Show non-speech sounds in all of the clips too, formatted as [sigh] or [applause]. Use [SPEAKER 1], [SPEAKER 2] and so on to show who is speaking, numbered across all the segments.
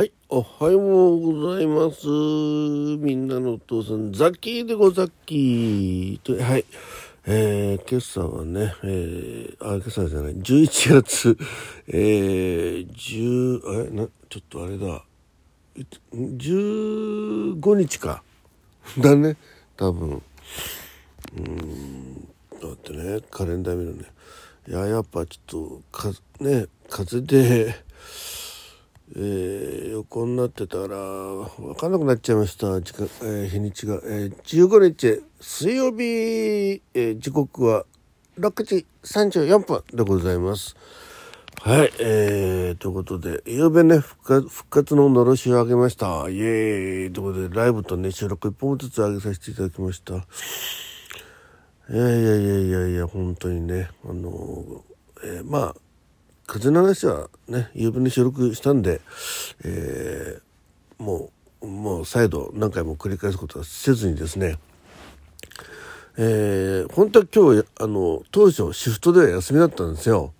[SPEAKER 1] はい、おはようございます。みんなのお父さん、ザッキーでござっきーと、はい。えー、今朝はね、えー、あ、今朝じゃない、11月、えー、10、え、な、ちょっとあれだ、15日か。[laughs] だね、多分。うん、だってね、カレンダー見るね。いや、やっぱちょっと、か、ね、風邪で、えー、横になってたら分かんなくなっちゃいました。時間、えー、日にちが、えー、15日水曜日、えー、時刻は6時34分でございます。はいえー、ということでゆうべね復活復活ののろしをあげました。イエーイ。ということでライブとね収録1本ずつ上げさせていただきました。いやいやいやいやいや本当にねあのえー、まあ風の話はね夕べに収録したんで、えー、もうもう再度何回も繰り返すことはせずにですねえー、本当は今日あの当初シフトでは休みだったんですよ。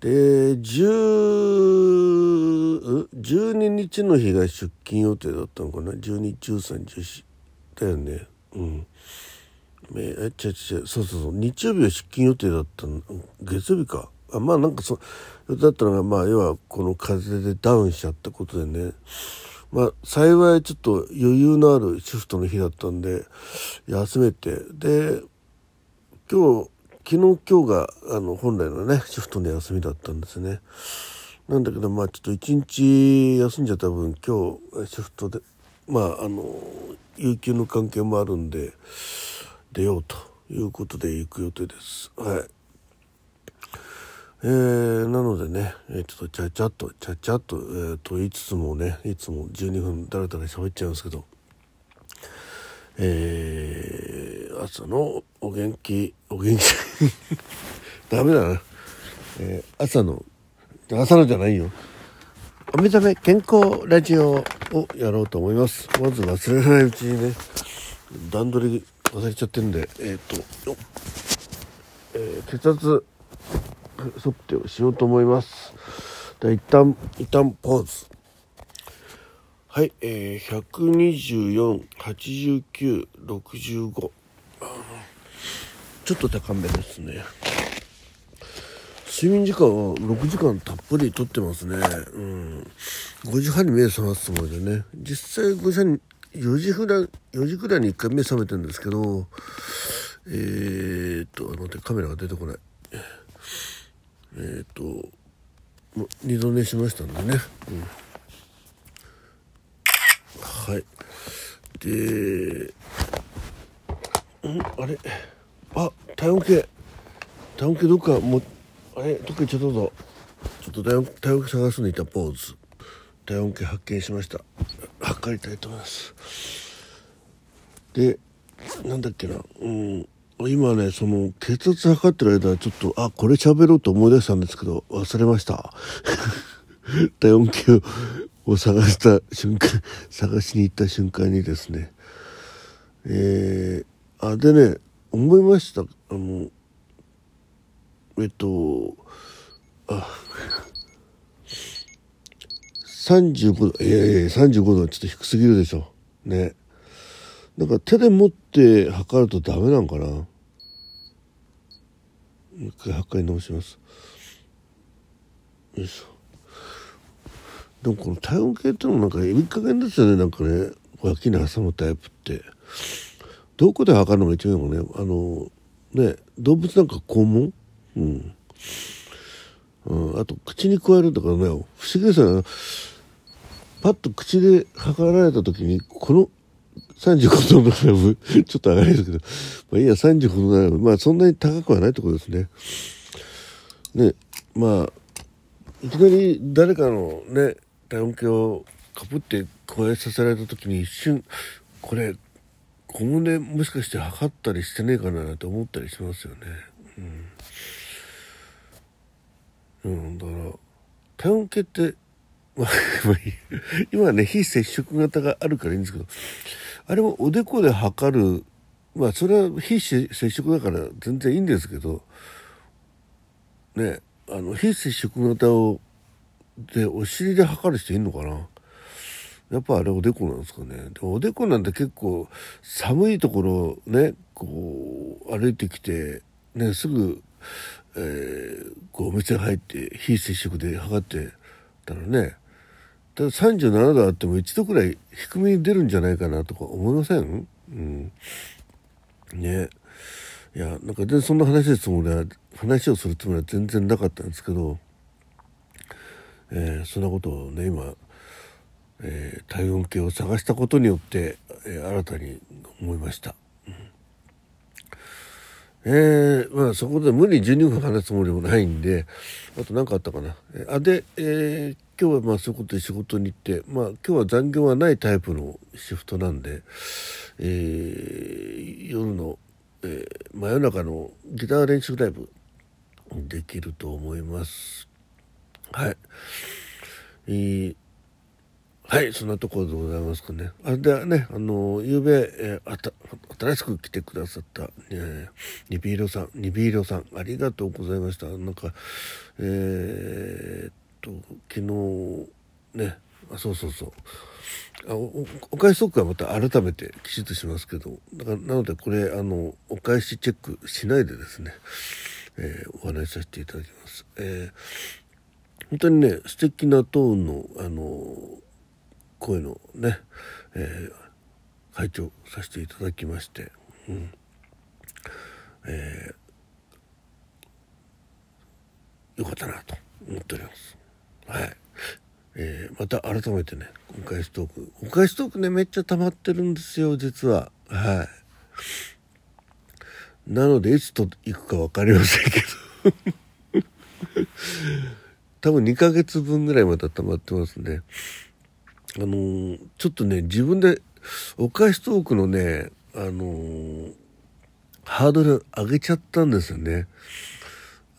[SPEAKER 1] で10 12日の日が出勤予定だったのかな？121314だよね。うん。ええ違う違う。そうそうそう。日曜日は出勤予定だったの。月曜日か。まあなんかそうだったのがまあ要はこの風でダウンしちゃったことでね。まあ幸いちょっと余裕のあるシフトの日だったんで休めて。で今日昨日今日があの本来のねシフトの休みだったんですね。なんだけどまあちょっと一日休んじゃった分今日シフトでまああの有給の関係もあるんで出ようということで行く予定です。はい。えー、なのでね、えー、ちょっとちゃちゃっとちゃちゃっと、えー、と言いつつもねいつも12分だらだら喋っちゃいますけどえー、朝のお元気お元気。[laughs] ダメだな、えー、朝の朝のじゃないよ。お目覚め健康ラジオをやろうと思います。まず忘れないうちにね段取り忘れちゃってるんでえっ、と、えー、血圧測定をしようと思いますで一旦一旦ポーズはいえー、1248965ちょっと高めですね睡眠時間は6時間たっぷりとってますねうん5時半に目覚ますつもりでね実際5時半に4時ぐらい4時ぐらいに1回目覚めてるんですけどえー、っと待ってカメラが出てこないえっ、と二度寝しましたんでね、うん、はい。でんあれ？あ体温計。体温計どっかもあれ？どっか行っちゃったぞ。ちょっと体温体温計探すのいたポーズ。体温計発見しました。測りたいと思います。でなんだっけな。うん。今ねその血圧測ってる間ちょっとあこれ喋ろうと思い出したんですけど忘れました。[laughs] 体温計を探した瞬間探しに行った瞬間にですね。えー、あでね思いました。あのえっとあ35度いやいや35度はちょっと低すぎるでしょ。ね。なんか手で持って測るとダメなんかな。一回測り直します。よいしょ。でもこの体温計ってのもなんかいい加減ですよねなんかね。脇に挟むタイプって。どこで測るのが一番いいのね。あのね動物なんか肛門？うん、うん、あと口に加えるとかね不思議ですよね。パッと口で測られた時にこの35度のラブ、ちょっと上がりですけど、まあいいや、35度のラブ、まあそんなに高くはないってことですね。ね、まあ、いきなり誰かのね、体温計をかぶって加えさせられた時に一瞬、これ、小胸もしかして測ったりしてねえかなって思ったりしますよね。うん。うん、だから、体温計って、まあ、[laughs] 今ね、非接触型があるからいいんですけど、あれもおでこで測る。まあそれは非接触だから全然いいんですけど。ねあの非接触型をでお尻で測る人いんのかな。やっぱあれおでこなんですかね。でおでこなんて結構寒いところね、こう歩いてきて、ね、すぐ、えー、こうお店入って非接触で測ってたらね、だ37度あっても1度くらい低めに出るんじゃないかなとか思いません？うん。ね。いや、なんかでそんな話ですつもりは、話をするつもりは全然なかったんですけど、えー、そんなことをね、今、えー、体温計を探したことによって、えー、新たに思いました。えー、まあそこで無理12分話すつもりもないんで、あと何かあったかな？あ、で、え今日はまあそういうことで仕事に行って、まあ今日は残業はないタイプのシフトなんで、え夜の、え真夜中のギター練習ライブできると思います。はい。えーはい、そんなところでございますかね。あれでね、あの、ゆうべ、えー、新しく来てくださった、えー、ニビーロさん、ニビーロさん、ありがとうございました。なんか、えー、っと、昨日、ね、あ、そうそうそう。あおお返しトークはまた改めてきちっとしますけど、だからなのでこれ、あの、お返しチェックしないでですね、えー、お話しさせていただきます。えー、本当にね、素敵なトーンの、あの、声のね、えー、会長させていただきまして、うんえー、よかったなと思っております。はい。えー、また改めてね、お返しトーク。お返しトークね、めっちゃ溜まってるんですよ、実は。はい。なので、いつと行くか分かりませんけど [laughs] 多分2ヶ月分ぐらいまた溜まってますね。あのー、ちょっとね、自分で、お返しトークのね、あのー、ハードル上げちゃったんですよね。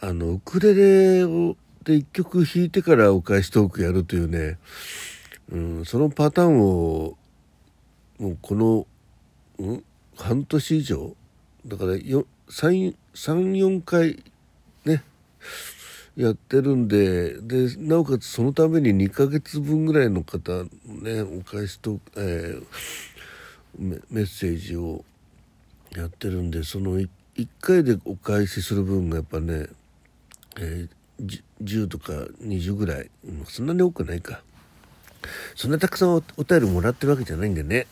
[SPEAKER 1] あの、ウクレレを、で一曲弾いてからお返しトークやるというね、うん、そのパターンを、もうこの、うん、半年以上、だから34回ね、やってるんで、で、なおかつそのために2ヶ月分ぐらいの方、ね、お返しと、えー、メッセージをやってるんで、その 1, 1回でお返しする分がやっぱね、えー、10とか20ぐらい、そんなに多くないか。そんなたくさんお便りもらってるわけじゃないんでね。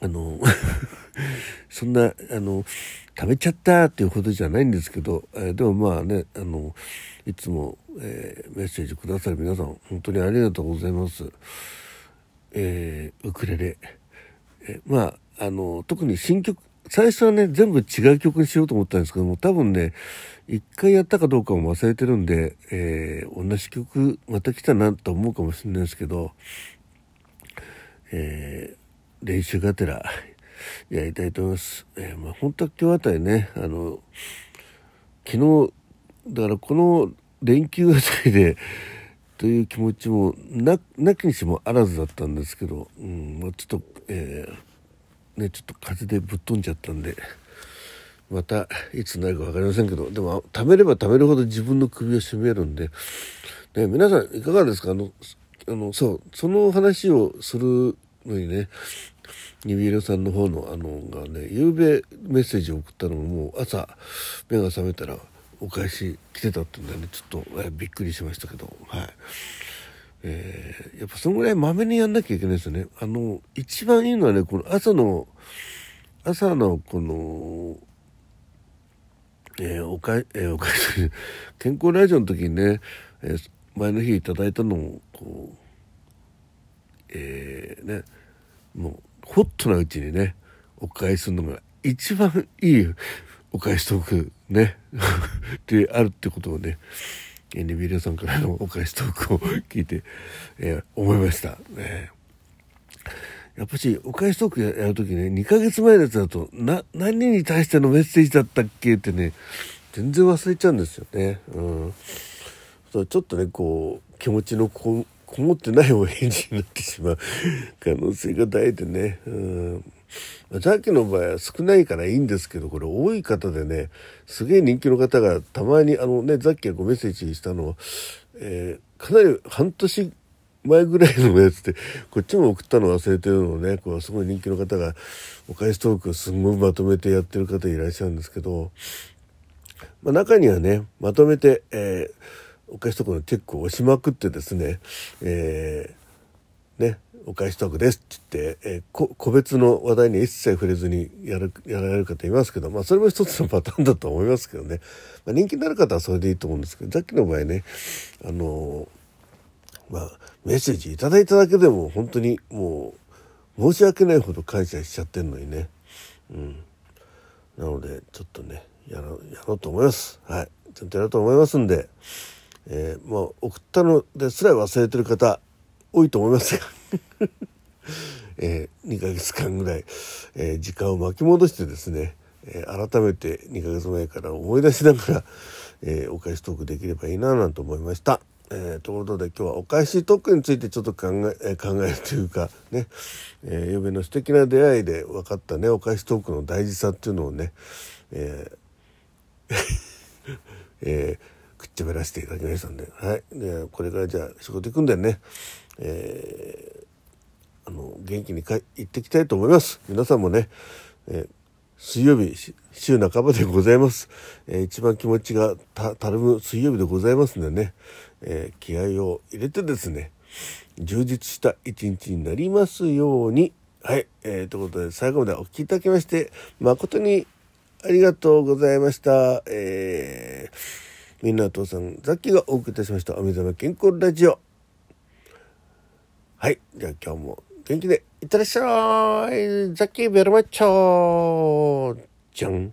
[SPEAKER 1] あの [laughs] そんな、あの、食べちゃったっていうほどじゃないんですけど、えー、でもまあね、あの、いつも、えー、メッセージくださる皆さん、本当にありがとうございます。えー、ウクレレ。えまあ、あの、特に新曲、最初はね、全部違う曲にしようと思ったんですけども、多分ね、一回やったかどうかも忘れてるんで、えー、同じ曲また来たなと思うかもしれないですけど、えー、練習がてらやりたいと思います。えー、まあ、本当は今日あたりね、あの、昨日、だからこの連休あたりで、という気持ちもな、なきにしもあらずだったんですけど、うん、まあ、ちょっと、えー、ね、ちょっと風でぶっ飛んじゃったんで、またいつになるか分かりませんけど、でも、貯めれば貯めるほど自分の首を絞めるんで、ね、皆さんいかがですか？あの、あの、そう、その話をするのにね、ニビールさんの方のあのがね、夕べメッセージを送ったのももう朝目が覚めたらお返し来てたってんでね、ちょっと、びっくりしましたけど、はい。えー、やっぱそのぐらいまめにやんなきゃいけないですよね。あの、一番いいのはね、この朝の、朝のこの、えー、おかえ、えー、おかえ、健康ラジオの時にね、えー、前の日いただいたのを、こう、えー、ね、もう、ホットなうちにね、お返しするのが一番いいお返しトークね、[laughs] であるってことをね、エニビリアさんからのお返しトークを聞いて、えー、思いました。ね、やっぱし、お返しトークやるときね、2ヶ月前のやつだと、な、何に対してのメッセージだったっけってね、全然忘れちゃうんですよね。うん。ちょっとね、こう、気持ちのここもってないお返事になってしまう可能性が大でね。うんさっきの場合は少ないからいいんですけど、これ多い方でね、すげえ人気の方がたまに、あのね、さっきごメッセージしたのは、えー、かなり半年前ぐらいのやつでこっちも送ったの忘れてるのをねこうすごい人気の方がお返しトークをすんごいまとめてやってる方いらっしゃるんですけど、まあ、中にはねまとめて、えー、お返しトークのチェックを押しまくってですね、えー、ねお返しトークですって言って、えー、個別の話題に一切触れずにやるやられる方いますけど、まあ、それも一つのパターンだと思いますけどね、まあ、人気になる方はそれでいいと思うんですけどさっきの場合ねあのまあメッセージいただいただけでも本当にもう申し訳ないほど感謝しちゃってんのにね。うん。なのでちょっとねやろうやろうと思います。はい。ちゃんとやろうと思いますんで、えー、まあ送ったのですら忘れてる方多いと思いますが [laughs] えー、2ヶ月間ぐらい、えー、時間を巻き戻してですね、えー、改めて2ヶ月前から思い出しながら、えお返しトークできればいいななんて思いました。えー、ということで今日はお返しトークについてちょっと考え考えるというかね、えー、嫁の素敵な出会いで分かったねお返しトークの大事さっていうのをね、えー [laughs] えー、くっちゃべらせていただきましたんで,、はい、でこれからじゃあ仕事行くんでね、えー、あの元気にか行ってきたいと思います。皆さんもね、えー水曜日週半ばでございます、えー、一番気持ちがたるむ水曜日でございますんでね、えー、気合を入れてですね充実した一日になりますように。はい、えー、ということで最後までお聴きいただきまして誠にありがとうございました。えー、みんなお父さん、ザッキーがお送りいたしました、お目覚め健康ラジオ。はい、じゃあ今日も元気でいってらっしゃい。ザッキーベルマッチョ。じゃん。